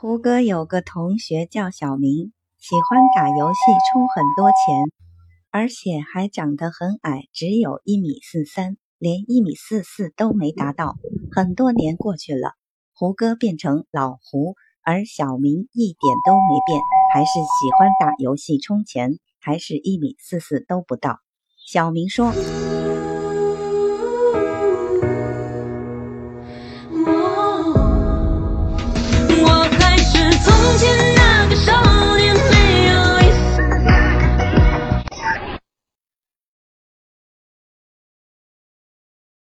胡歌有个同学叫小明喜欢打游戏充很多钱而且还长得很矮只有一米四三连一米四四都没达到很多年过去了胡歌变成老胡而小明一点都没变还是喜欢打游戏充钱还是一米四四都不到。小明说